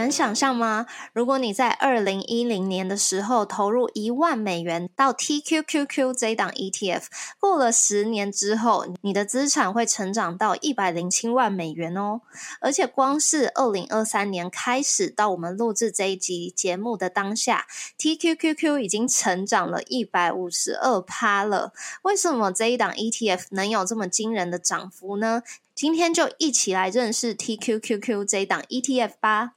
能想象吗？如果你在二零一零年的时候投入一万美元到 TQQQ 这档 ETF，过了十年之后，你的资产会成长到一百零七万美元哦！而且光是二零二三年开始到我们录制这一集节目的当下，TQQQ 已经成长了一百五十二趴了。为什么这一档 ETF 能有这么惊人的涨幅呢？今天就一起来认识 TQQQ 这一档 ETF 吧。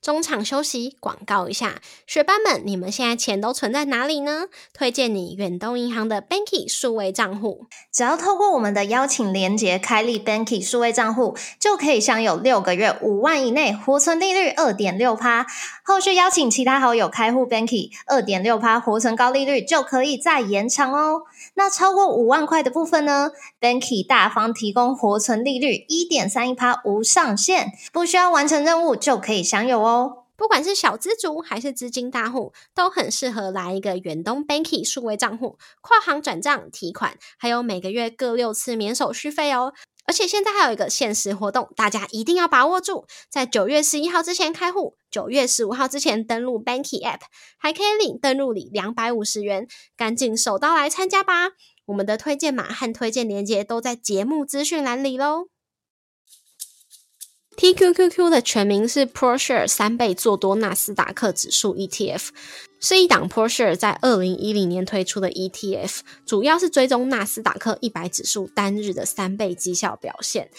中场休息，广告一下，学班们，你们现在钱都存在哪里呢？推荐你远东银行的 Banky 数位账户，只要透过我们的邀请连接开立 Banky 数位账户，就可以享有六个月五万以内活存利率二点六趴。后续邀请其他好友开户 Banky，二点六趴活存高利率就可以再延长哦。那超过五万块的部分呢？Banky 大方提供活存利率一点三一趴无上限，不需要完成任务就可以享有哦。不管是小资族还是资金大户，都很适合来一个远东 Banky 数位账户，跨行转账、提款，还有每个月各六次免手续费哦。而且现在还有一个限时活动，大家一定要把握住，在九月十一号之前开户，九月十五号之前登录 Banky App，还可以领登录礼两百五十元，赶紧手刀来参加吧！我们的推荐码和推荐链接都在节目资讯栏里喽。TQQQ 的全名是 ProShare 三倍做多纳斯达克指数 ETF，是一档 Porsche 在二零一零年推出的 ETF，主要是追踪纳斯达克一百指数单日的三倍绩效表现。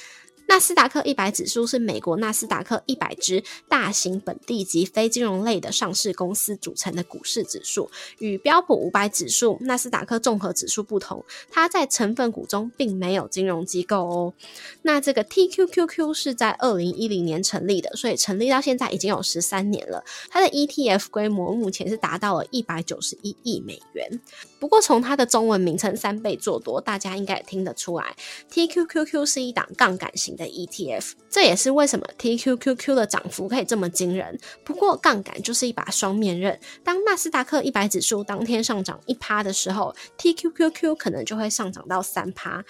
纳斯达克一百指数是美国纳斯达克一百只大型本地及非金融类的上市公司组成的股市指数，与标普五百指数、纳斯达克综合指数不同，它在成分股中并没有金融机构哦。那这个 TQQQ 是在二零一零年成立的，所以成立到现在已经有十三年了。它的 ETF 规模目前是达到了一百九十一亿美元。不过从它的中文名称三倍做多，大家应该也听得出来，TQQQ 是一档杠杆型的 ETF，这也是为什么 TQQQ 的涨幅可以这么惊人。不过杠杆就是一把双面刃，当纳斯达克一百指数当天上涨一趴的时候，TQQQ 可能就会上涨到三趴。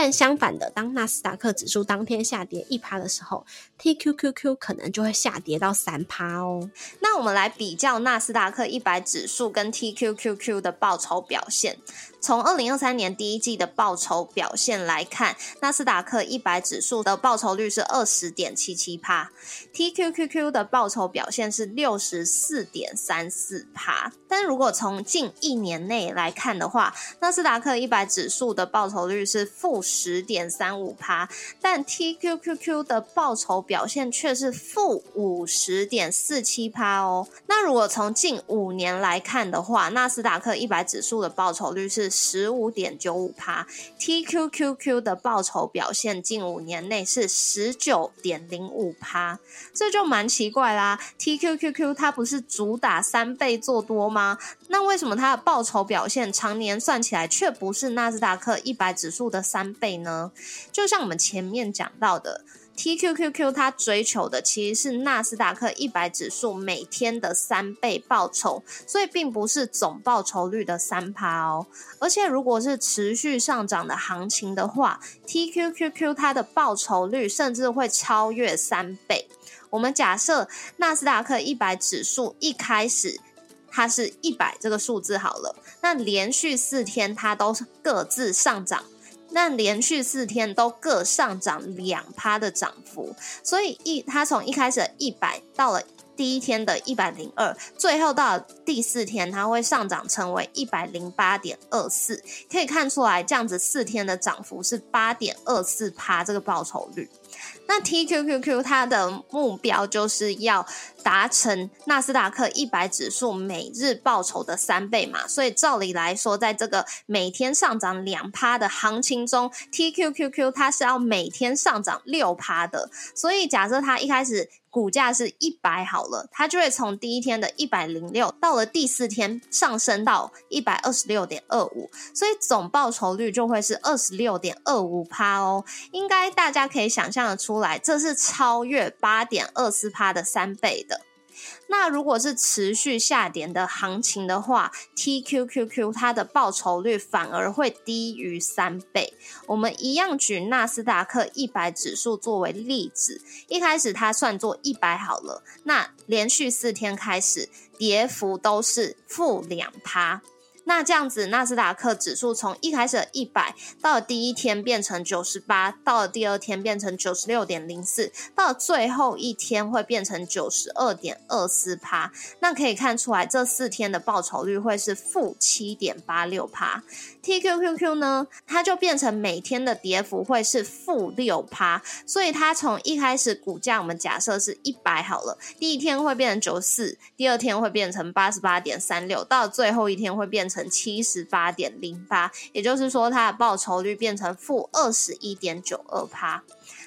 但相反的，当纳斯达克指数当天下跌一趴的时候，TQQQ 可能就会下跌到三趴哦。那我们来比较纳斯达克一百指数跟 TQQQ 的报酬表现。从二零二三年第一季的报酬表现来看，纳斯达克一百指数的报酬率是二十点七七帕，TQQQ 的报酬表现是六十四点三四帕。但如果从近一年内来看的话，纳斯达克一百指数的报酬率是负十点三五帕，但 TQQQ 的报酬表现却是负五十点四七帕哦。那如果从近五年来看的话，纳斯达克一百指数的报酬率是十五点九五趴，TQQQ 的报酬表现近五年内是十九点零五趴，这就蛮奇怪啦。TQQQ 它不是主打三倍做多吗？那为什么它的报酬表现常年算起来却不是纳斯达克一百指数的三倍呢？就像我们前面讲到的。TQQQ 它追求的其实是纳斯达克一百指数每天的三倍报酬，所以并不是总报酬率的三趴哦。而且如果是持续上涨的行情的话，TQQQ 它的报酬率甚至会超越三倍。我们假设纳斯达克一百指数一开始它是一百这个数字好了，那连续四天它都各自上涨。那连续四天都各上涨两趴的涨幅，所以一它从一开始一百到了第一天的一百零二，最后到第四天它会上涨成为一百零八点二四，可以看出来这样子四天的涨幅是八点二四趴这个报酬率。那 TQQQ 它的目标就是要达成纳斯达克一百指数每日报酬的三倍嘛，所以照理来说，在这个每天上涨两趴的行情中，TQQQ 它是要每天上涨六趴的，所以假设它一开始。股价是一百好了，它就会从第一天的一百零六，到了第四天上升到一百二十六点二五，所以总报酬率就会是二十六点二五趴哦。应该大家可以想象的出来，这是超越八点二四趴的三倍的。那如果是持续下跌的行情的话，TQQQ 它的报酬率反而会低于三倍。我们一样举纳斯达克一百指数作为例子，一开始它算作一百好了，那连续四天开始跌幅都是负两趴。那这样子，纳斯达克指数从一开始的一百，到了第一天变成九十八，到了第二天变成九十六点零四，到最后一天会变成九十二点二四趴。那可以看出来，这四天的报酬率会是负七点八六趴。TQQQ 呢，它就变成每天的跌幅会是负六趴，所以它从一开始股价，我们假设是一百好了，第一天会变成九四，第二天会变成八十八点三六，到最后一天会变成。七十八点零八，也就是说，它的报酬率变成负二十一点九二趴。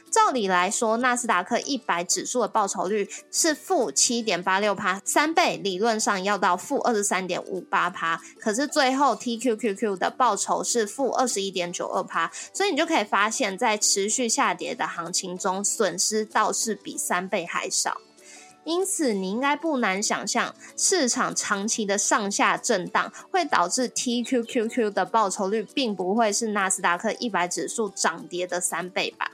照理来说，纳斯达克一百指数的报酬率是负七点八六趴，三倍理论上要到负二十三点五八趴。可是最后 TQQQ 的报酬是负二十一点九二趴，所以你就可以发现，在持续下跌的行情中，损失倒是比三倍还少。因此，你应该不难想象，市场长期的上下震荡会导致 TQQQ 的报酬率并不会是纳斯达克一百指数涨跌的三倍吧？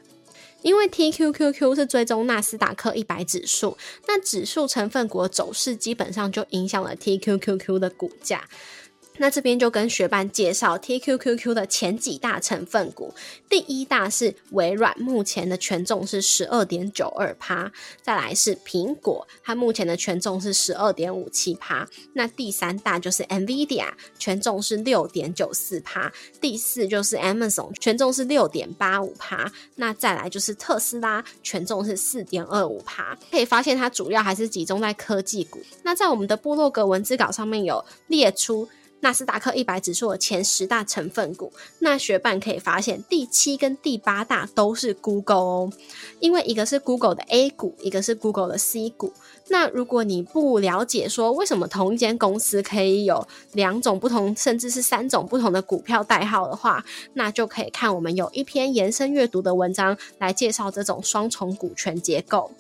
因为 TQQQ 是追踪纳斯达克一百指数，那指数成分股的走势基本上就影响了 TQQQ 的股价。那这边就跟学伴介绍 TQQQ 的前几大成分股，第一大是微软，目前的权重是十二点九二趴，再来是苹果，它目前的权重是十二点五七趴，那第三大就是 NVIDIA，权重是六点九四趴，第四就是 Amazon，权重是六点八五趴，那再来就是特斯拉，权重是四点二五趴，可以发现它主要还是集中在科技股。那在我们的部落格文字稿上面有列出。纳斯达克一百指数的前十大成分股，那学伴可以发现第七跟第八大都是 Google 哦，因为一个是 Google 的 A 股，一个是 Google 的 C 股。那如果你不了解说为什么同一间公司可以有两种不同，甚至是三种不同的股票代号的话，那就可以看我们有一篇延伸阅读的文章来介绍这种双重股权结构。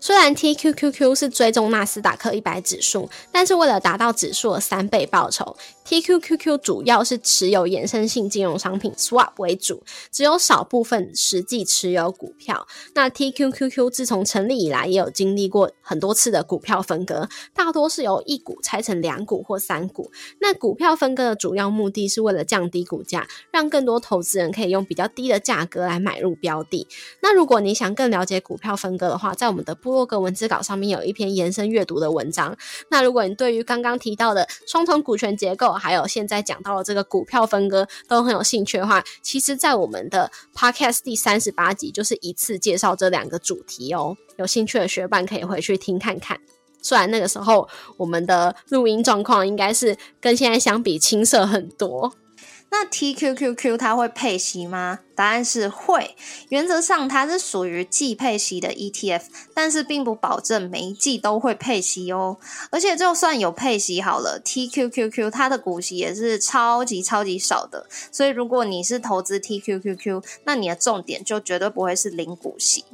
虽然 TQQQ 是追踪纳斯达克一百指数，但是为了达到指数的三倍报酬。TQQQ 主要是持有衍生性金融商品 Swap 为主，只有少部分实际持有股票。那 TQQQ 自从成立以来，也有经历过很多次的股票分割，大多是由一股拆成两股或三股。那股票分割的主要目的是为了降低股价，让更多投资人可以用比较低的价格来买入标的。那如果你想更了解股票分割的话，在我们的部落格文字稿上面有一篇延伸阅读的文章。那如果你对于刚刚提到的双重股权结构，还有现在讲到了这个股票分割都很有兴趣的话，其实，在我们的 podcast 第三十八集就是一次介绍这两个主题哦。有兴趣的学伴可以回去听看看。虽然那个时候我们的录音状况应该是跟现在相比青涩很多。那 TQQQ 它会配息吗？答案是会。原则上它是属于季配息的 ETF，但是并不保证每一季都会配息哦。而且就算有配息好了，TQQQ 它的股息也是超级超级少的。所以如果你是投资 TQQQ，那你的重点就绝对不会是零股息。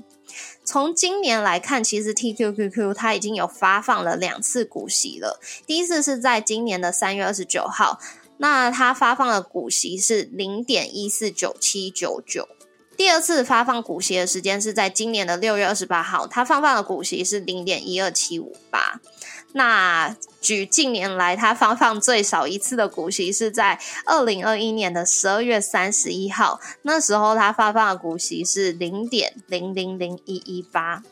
从今年来看，其实 TQQQ 它已经有发放了两次股息了。第一次是在今年的三月二十九号。那它发放的股息是零点一四九七九九，第二次发放股息的时间是在今年的六月二十八号，它发放的股息是零点一二七五八。那举近年来它发放最少一次的股息是在二零二一年的十二月三十一号，那时候它发放的股息是零点零零零一一八。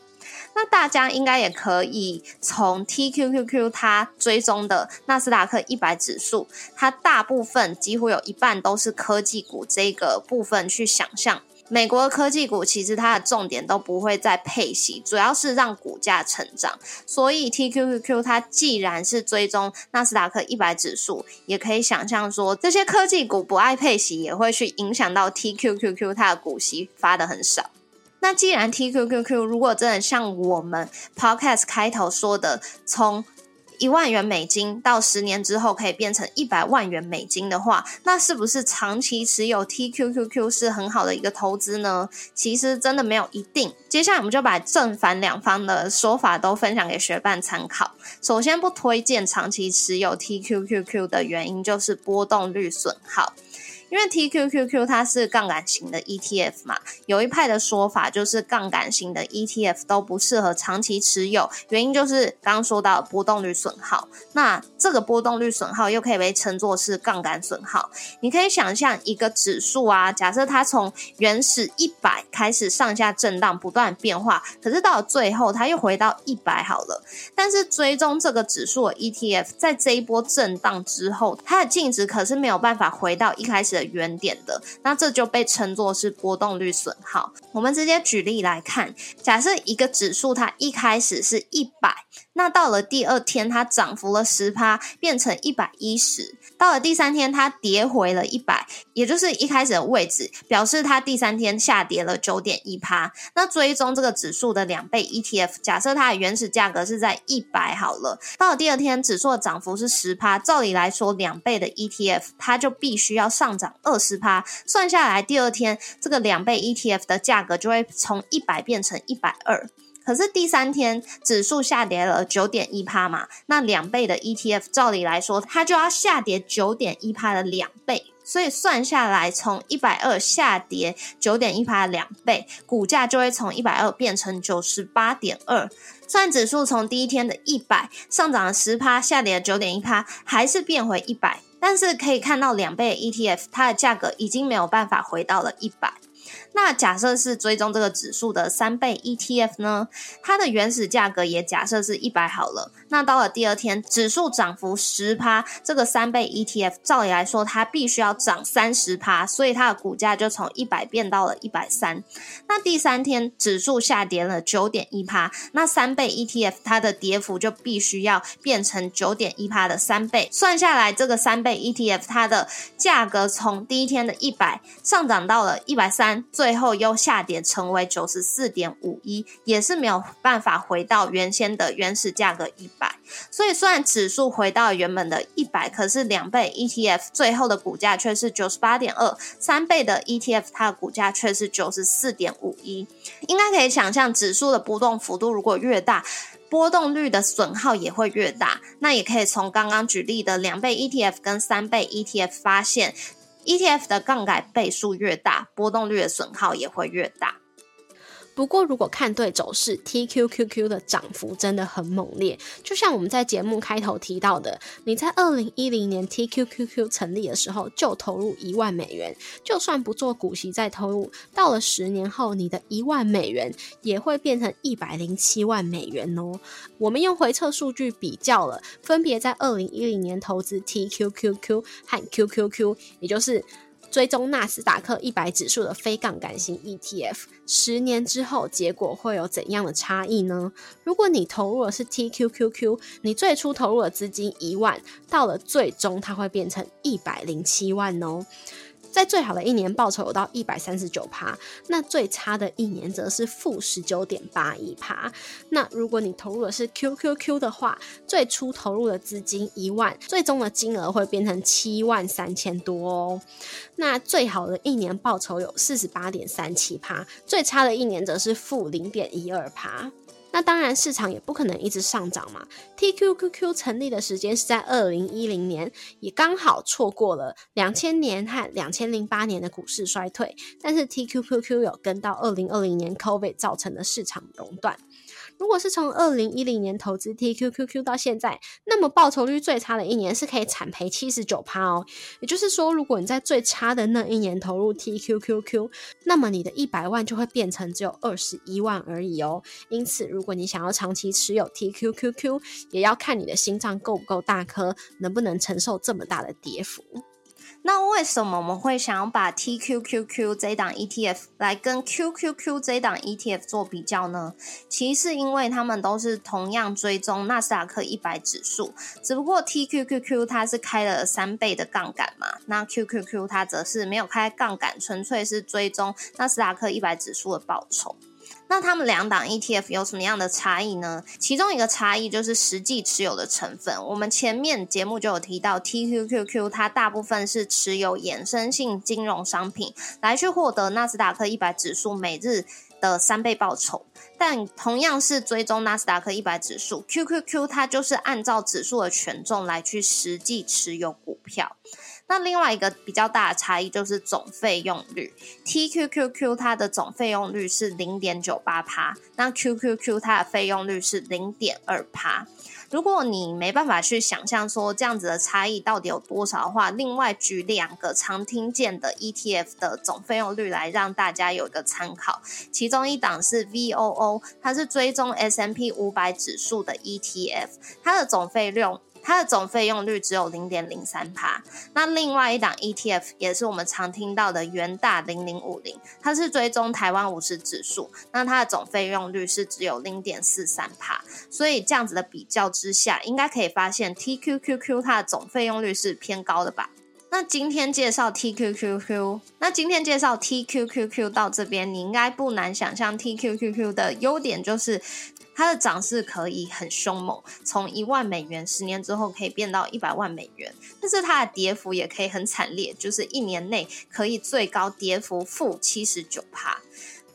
那大家应该也可以从 TQQQ 它追踪的纳斯达克一百指数，它大部分几乎有一半都是科技股这个部分去想象，美国的科技股其实它的重点都不会在配息，主要是让股价成长。所以 TQQQ 它既然是追踪纳斯达克一百指数，也可以想象说这些科技股不爱配息，也会去影响到 TQQQ 它的股息发的很少。那既然 TQQQ 如果真的像我们 Podcast 开头说的，从一万元美金到十年之后可以变成一百万元美金的话，那是不是长期持有 TQQQ 是很好的一个投资呢？其实真的没有一定。接下来我们就把正反两方的说法都分享给学伴参考。首先，不推荐长期持有 TQQQ 的原因就是波动率损耗。因为 TQQQ 它是杠杆型的 ETF 嘛，有一派的说法就是杠杆型的 ETF 都不适合长期持有，原因就是刚刚说到波动率损耗。那这个波动率损耗又可以被称作是杠杆损耗。你可以想象一个指数啊，假设它从原始一百开始上下震荡，不断变化，可是到了最后它又回到一百好了。但是追踪这个指数的 ETF 在这一波震荡之后，它的净值可是没有办法回到一开始的。原点的，那这就被称作是波动率损耗。我们直接举例来看，假设一个指数它一开始是一百，那到了第二天它涨幅了十趴，变成一百一十。到了第三天它跌回了一百，也就是一开始的位置，表示它第三天下跌了九点一趴。那追踪这个指数的两倍 ETF，假设它的原始价格是在一百好了，到了第二天指数的涨幅是十趴，照理来说两倍的 ETF 它就必须要上涨。二十趴算下来，第二天这个两倍 ETF 的价格就会从一百变成一百二。可是第三天指数下跌了九点一趴嘛，那两倍的 ETF 照理来说，它就要下跌九点一趴的两倍，所以算下来从一百二下跌九点一趴的两倍，股价就会从一百二变成九十八点二。虽然指数从第一天的一百上涨了十趴，下跌了九点一趴，还是变回一百。但是可以看到，两倍 ETF 它的价格已经没有办法回到了一百。那假设是追踪这个指数的三倍 ETF 呢？它的原始价格也假设是一百好了。那到了第二天，指数涨幅十趴，这个三倍 ETF 照理来说它必须要涨三十趴，所以它的股价就从一百变到了一百三。那第三天指数下跌了九点一趴，那三倍 ETF 它的跌幅就必须要变成九点一趴的三倍。算下来，这个三倍 ETF 它的价格从第一天的一百上涨到了一百三最。最后又下跌成为九十四点五一，也是没有办法回到原先的原始价格一百。所以虽然指数回到原本的一百，可是两倍 ETF 最后的股价却是九十八点二，三倍的 ETF 它的股价却是九十四点五一。应该可以想象，指数的波动幅度如果越大，波动率的损耗也会越大。那也可以从刚刚举例的两倍 ETF 跟三倍 ETF 发现。ETF 的杠杆倍数越大，波动率的损耗也会越大。不过，如果看对走势，TQQQ 的涨幅真的很猛烈。就像我们在节目开头提到的，你在二零一零年 TQQQ 成立的时候就投入一万美元，就算不做股息再投入，到了十年后，你的一万美元也会变成一百零七万美元哦。我们用回测数据比较了，分别在二零一零年投资 TQQQ 和 QQQ，也就是。追踪纳斯达克一百指数的非杠杆型 ETF，十年之后结果会有怎样的差异呢？如果你投入的是 TQQQ，你最初投入的资金一万，到了最终它会变成一百零七万哦。在最好的一年报酬有到一百三十九趴，那最差的一年则是负十九点八一趴。那如果你投入的是 QQQ 的话，最初投入的资金一万，最终的金额会变成七万三千多哦。那最好的一年报酬有四十八点三七趴，最差的一年则是负零点一二趴。那当然，市场也不可能一直上涨嘛。TQQQ 成立的时间是在二零一零年，也刚好错过了两千年和两千零八年的股市衰退。但是 TQQQ 有跟到二零二零年 COVID 造成的市场熔断。如果是从二零一零年投资 TQQQ 到现在，那么报酬率最差的一年是可以惨赔七十九趴哦。也就是说，如果你在最差的那一年投入 TQQQ，那么你的一百万就会变成只有二十一万而已哦。因此，如果你想要长期持有 TQQQ，也要看你的心脏够不够大颗，能不能承受这么大的跌幅。那为什么我们会想要把 TQQQ 这档 ETF 来跟 QQQ 这档 ETF 做比较呢？其实是因为他们都是同样追踪纳斯达克一百指数，只不过 TQQQ 它是开了三倍的杠杆嘛，那 QQQ 它则是没有开杠杆，纯粹是追踪纳斯达克一百指数的报酬。那他们两档 ETF 有什么样的差异呢？其中一个差异就是实际持有的成分。我们前面节目就有提到，TQQQ 它大部分是持有衍生性金融商品来去获得纳斯达克一百指数每日的三倍报酬。但同样是追踪纳斯达克一百指数，QQQ 它就是按照指数的权重来去实际持有股票。那另外一个比较大的差异就是总费用率，TQQQ 它的总费用率是零点九八趴，那 QQQ 它的费用率是零点二趴。如果你没办法去想象说这样子的差异到底有多少的话，另外举两个常听见的 ETF 的总费用率来让大家有一个参考。其中一档是 VOO，它是追踪 S&P 五百指数的 ETF，它的总费用。它的总费用率只有零点零三帕。那另外一档 ETF 也是我们常听到的元大零零五零，它是追踪台湾五十指数，那它的总费用率是只有零点四三帕。所以这样子的比较之下，应该可以发现 TQQQ 它的总费用率是偏高的吧？那今天介绍 TQQQ，那今天介绍 TQQQ 到这边，你应该不难想象 TQQQ 的优点就是。它的涨势可以很凶猛，从一万美元十年之后可以变到一百万美元，但是它的跌幅也可以很惨烈，就是一年内可以最高跌幅负七十九帕。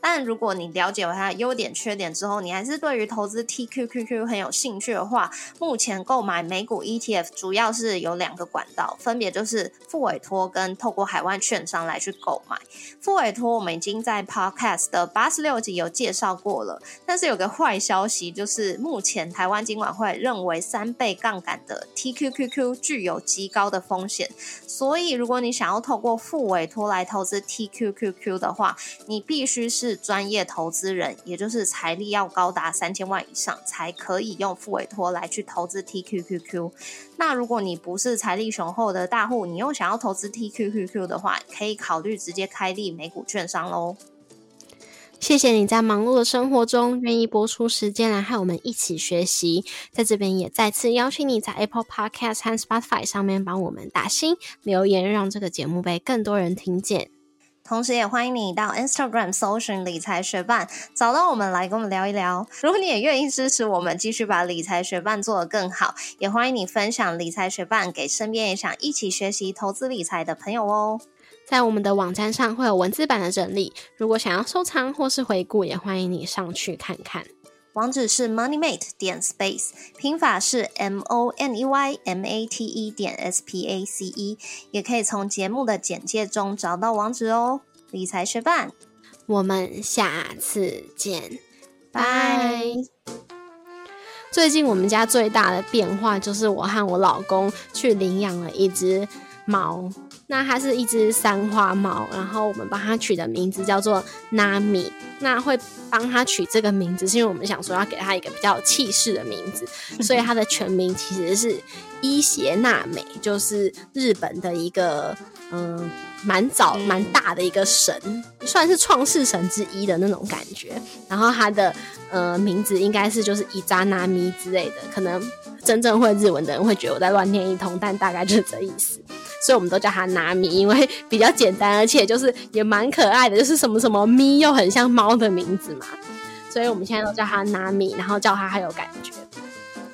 但如果你了解完它的优点、缺点之后，你还是对于投资 TQQQ 很有兴趣的话，目前购买美股 ETF 主要是有两个管道，分别就是副委托跟透过海外券商来去购买。副委托我们已经在 Podcast 的八十六集有介绍过了，但是有个坏消息就是，目前台湾金管会认为三倍杠杆的 TQQQ 具有极高的风险，所以如果你想要透过副委托来投资 TQQQ 的话，你必须是。专业投资人，也就是财力要高达三千万以上，才可以用副委托来去投资 TQQQ。那如果你不是财力雄厚的大户，你又想要投资 TQQQ 的话，可以考虑直接开立美股券商喽。谢谢你在忙碌的生活中愿意播出时间来和我们一起学习，在这边也再次邀请你在 Apple Podcast 和 Spotify 上面帮我们打星留言，让这个节目被更多人听见。同时，也欢迎你到 Instagram 搜寻理财学伴，找到我们来跟我们聊一聊。如果你也愿意支持我们，继续把理财学伴做得更好，也欢迎你分享理财学伴给身边也想一起学习投资理财的朋友哦。在我们的网站上会有文字版的整理，如果想要收藏或是回顾，也欢迎你上去看看。网址是 moneymate 点 space，拼法是 m o n e y m a t e 点 s p a c e，也可以从节目的简介中找到网址哦。理财学伴，我们下次见，拜。最近我们家最大的变化就是我和我老公去领养了一只猫。那它是一只三花猫，然后我们帮它取的名字叫做 Nami。那会帮它取这个名字，是因为我们想说要给它一个比较气势的名字，所以它的全名其实是伊邪那美，就是日本的一个嗯蛮早蛮大的一个神，算是创世神之一的那种感觉。然后它的呃名字应该是就是伊扎那咪之类的，可能真正会日文的人会觉得我在乱念一通，但大概就是这意思。所以我们都叫它拿米，因为比较简单，而且就是也蛮可爱的，就是什么什么咪又很像猫的名字嘛。所以我们现在都叫它拿米，然后叫它还有感觉。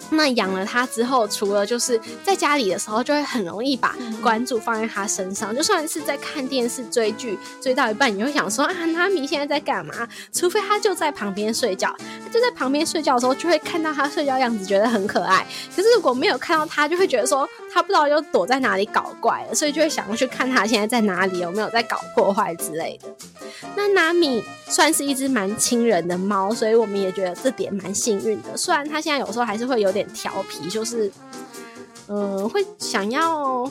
那养了它之后，除了就是在家里的时候，就会很容易把关注放在它身上。就算是在看电视追剧，追到一半，你会想说啊，拿米现在在干嘛？除非它就在旁边睡觉，它就在旁边睡觉的时候，就会看到它睡觉样子，觉得很可爱。可是如果没有看到它，就会觉得说他不知道又躲在哪里搞怪了，所以就会想要去看他现在在哪里，有没有在搞破坏之类的。那纳米算是一只蛮亲人的猫，所以我们也觉得这点蛮幸运的。虽然他现在有时候还是会有点调皮，就是，嗯，会想要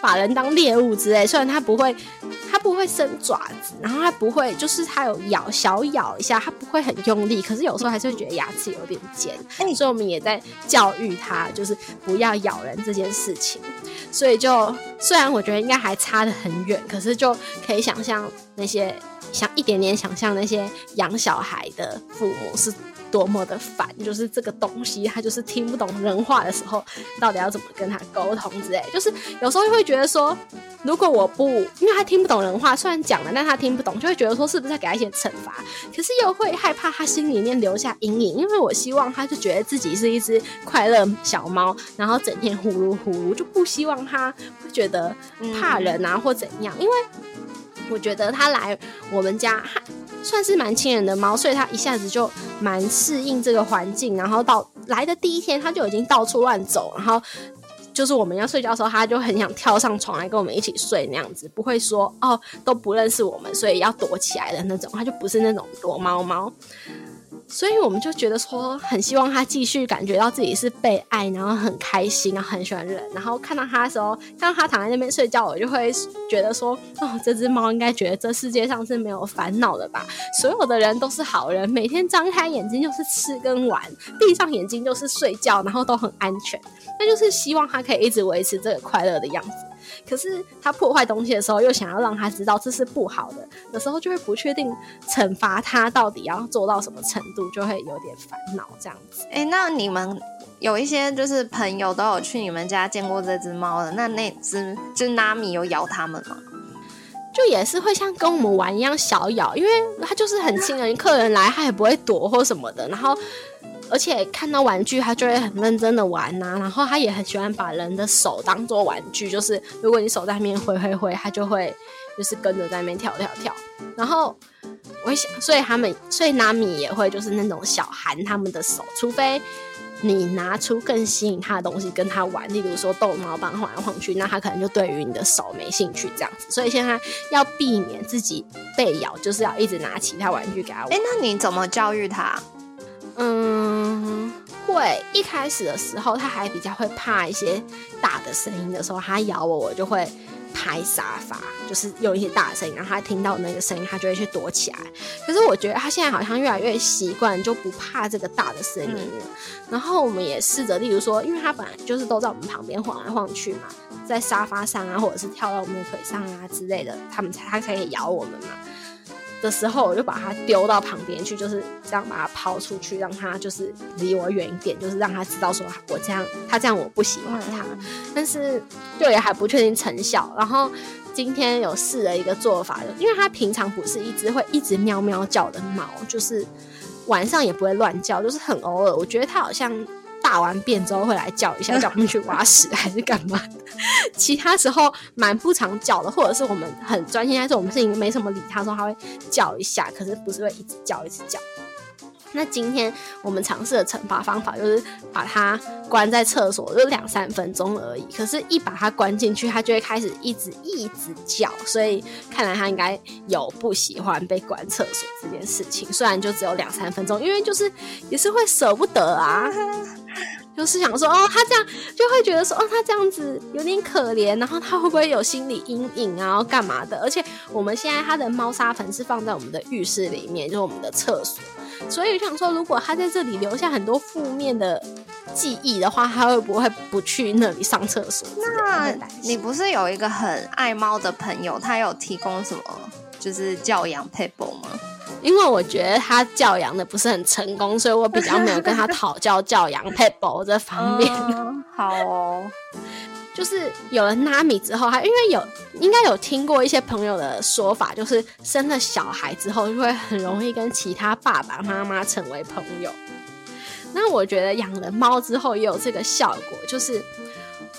把人当猎物之类。虽然它不会，它不会伸爪子，然后它不会，就是它有咬小咬一下，它不会很用力。可是有时候还是会觉得牙齿有点尖，所以我们也在教育它，就是不要咬人这件事情。所以就虽然我觉得应该还差得很远，可是就可以想象。那些想一点点想象那些养小孩的父母是。多么的烦，就是这个东西，他就是听不懂人话的时候，到底要怎么跟他沟通之类。就是有时候会觉得说，如果我不，因为他听不懂人话，虽然讲了，但他听不懂，就会觉得说是不是在给他一些惩罚？可是又会害怕他心里面留下阴影，因为我希望他就觉得自己是一只快乐小猫，然后整天呼噜呼噜，就不希望他会觉得怕人啊或怎样。因为我觉得它来我们家。算是蛮亲人的猫，所以它一下子就蛮适应这个环境。然后到来的第一天，它就已经到处乱走。然后就是我们要睡觉的时候，它就很想跳上床来跟我们一起睡那样子，不会说哦都不认识我们，所以要躲起来的那种。它就不是那种躲猫猫。所以我们就觉得说，很希望他继续感觉到自己是被爱，然后很开心，然后很喜欢人。然后看到他的时候，看到他躺在那边睡觉，我就会觉得说，哦，这只猫应该觉得这世界上是没有烦恼的吧？所有的人都是好人，每天张开眼睛就是吃跟玩，闭上眼睛就是睡觉，然后都很安全。那就是希望他可以一直维持这个快乐的样子。可是他破坏东西的时候，又想要让他知道这是不好的，有时候就会不确定惩罚他到底要做到什么程度，就会有点烦恼这样子。哎，那你们有一些就是朋友都有去你们家见过这只猫的，那那只就纳米有咬他们吗？就也是会像跟我们玩一样小咬，因为它就是很亲人，客人来它也不会躲或什么的，然后。而且看到玩具，他就会很认真的玩呐。然后他也很喜欢把人的手当做玩具，就是如果你手在那边挥挥挥，他就会就是跟着在那边跳跳跳。然后我想，所以他们，所以拿米也会就是那种小含他们的手，除非你拿出更吸引他的东西跟他玩，例如说逗猫棒晃来晃去，那他可能就对于你的手没兴趣这样子。所以现在要避免自己被咬，就是要一直拿其他玩具给他玩。哎，那你怎么教育他？嗯，会一开始的时候，他还比较会怕一些大的声音的时候，他咬我，我就会拍沙发，就是用一些大声音，然后他听到那个声音，他就会去躲起来。可是我觉得他现在好像越来越习惯，就不怕这个大的声音了。然后我们也试着，例如说，因为他本来就是都在我们旁边晃来晃去嘛，在沙发上啊，或者是跳到我们的腿上啊之类的，他们才他才可以咬我们嘛。的时候，我就把它丢到旁边去，就是这样把它抛出去，让它就是离我远一点，就是让它知道说我这样，它这样我不喜欢它。但是就也还不确定成效。然后今天有试了一个做法，因为它平常不是一只会一直喵喵叫的猫，就是晚上也不会乱叫，就是很偶尔。我觉得它好像。大完便之后会来叫一下，叫我们去挖屎还是干嘛？其他时候蛮不常叫的，或者是我们很专心但是我们事情，没什么理他，说他会叫一下，可是不是会一直叫一直叫。那今天我们尝试的惩罚方法就是把它关在厕所，就两三分钟而已。可是，一把它关进去，它就会开始一直一直叫。所以，看来它应该有不喜欢被关厕所这件事情。虽然就只有两三分钟，因为就是也是会舍不得啊。就是想说，哦，他这样就会觉得说，哦，他这样子有点可怜，然后他会不会有心理阴影啊，干嘛的？而且我们现在他的猫砂盆是放在我们的浴室里面，就是我们的厕所，所以想说，如果他在这里留下很多负面的记忆的话，他会不会不去那里上厕所？那你不是有一个很爱猫的朋友，他有提供什么就是教养 paper 吗？因为我觉得他教养的不是很成功，所以我比较没有跟他讨教教养 pebble 这方面。好哦，就是有了 Nami 之后，他因为有应该有听过一些朋友的说法，就是生了小孩之后就会很容易跟其他爸爸妈妈成为朋友。那我觉得养了猫之后也有这个效果，就是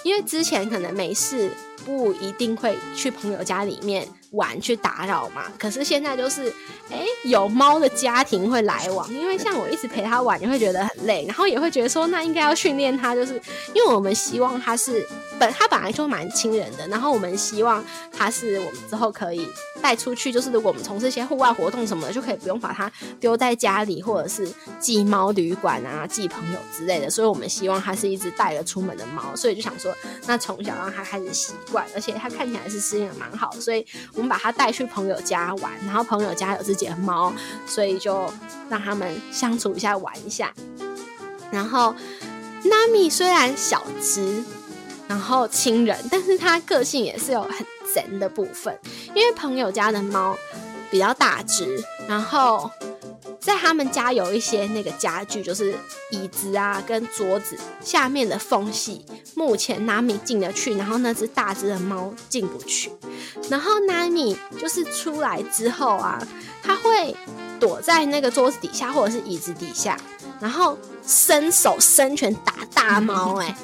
因为之前可能没事不一定会去朋友家里面。玩去打扰嘛？可是现在就是，哎，有猫的家庭会来往，因为像我一直陪它玩，你会觉得很累，然后也会觉得说，那应该要训练它，就是因为我们希望它是本它本来就蛮亲人的，然后我们希望它是我们之后可以带出去，就是如果我们从事一些户外活动什么的，就可以不用把它丢在家里，或者是寄猫旅馆啊、寄朋友之类的，所以我们希望它是一只带了出门的猫，所以就想说，那从小让它开始习惯，而且它看起来是适应的蛮好，所以。我们把它带去朋友家玩，然后朋友家有自己的猫，所以就让他们相处一下玩一下。然后 Nami 虽然小只，然后亲人，但是它个性也是有很。神的部分，因为朋友家的猫比较大只，然后在他们家有一些那个家具，就是椅子啊跟桌子下面的缝隙，目前 Nami 进得去，然后那只大只的猫进不去。然后 Nami 就是出来之后啊，它会躲在那个桌子底下或者是椅子底下，然后伸手伸拳打大猫，哎。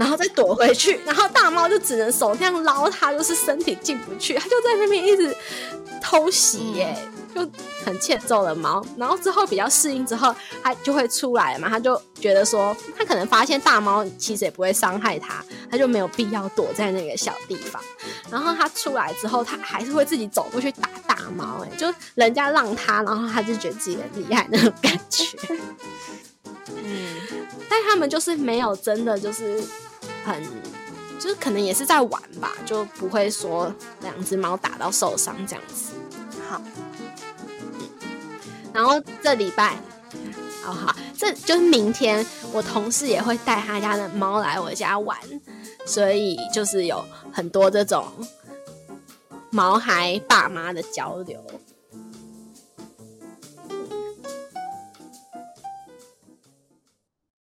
然后再躲回去，然后大猫就只能手这样捞它，就是身体进不去，它就在那边一直偷袭耶，就很欠揍的猫。然后之后比较适应之后，它就会出来嘛，它就觉得说，它可能发现大猫其实也不会伤害它，它就没有必要躲在那个小地方。然后它出来之后，它还是会自己走过去打大猫，哎，就人家让它，然后它就觉得自己很厉害那种感觉。嗯，但他们就是没有真的就是。很，就是可能也是在玩吧，就不会说两只猫打到受伤这样子。好，然后这礼拜，好好，这就是明天，我同事也会带他家的猫来我家玩，所以就是有很多这种毛孩爸妈的交流。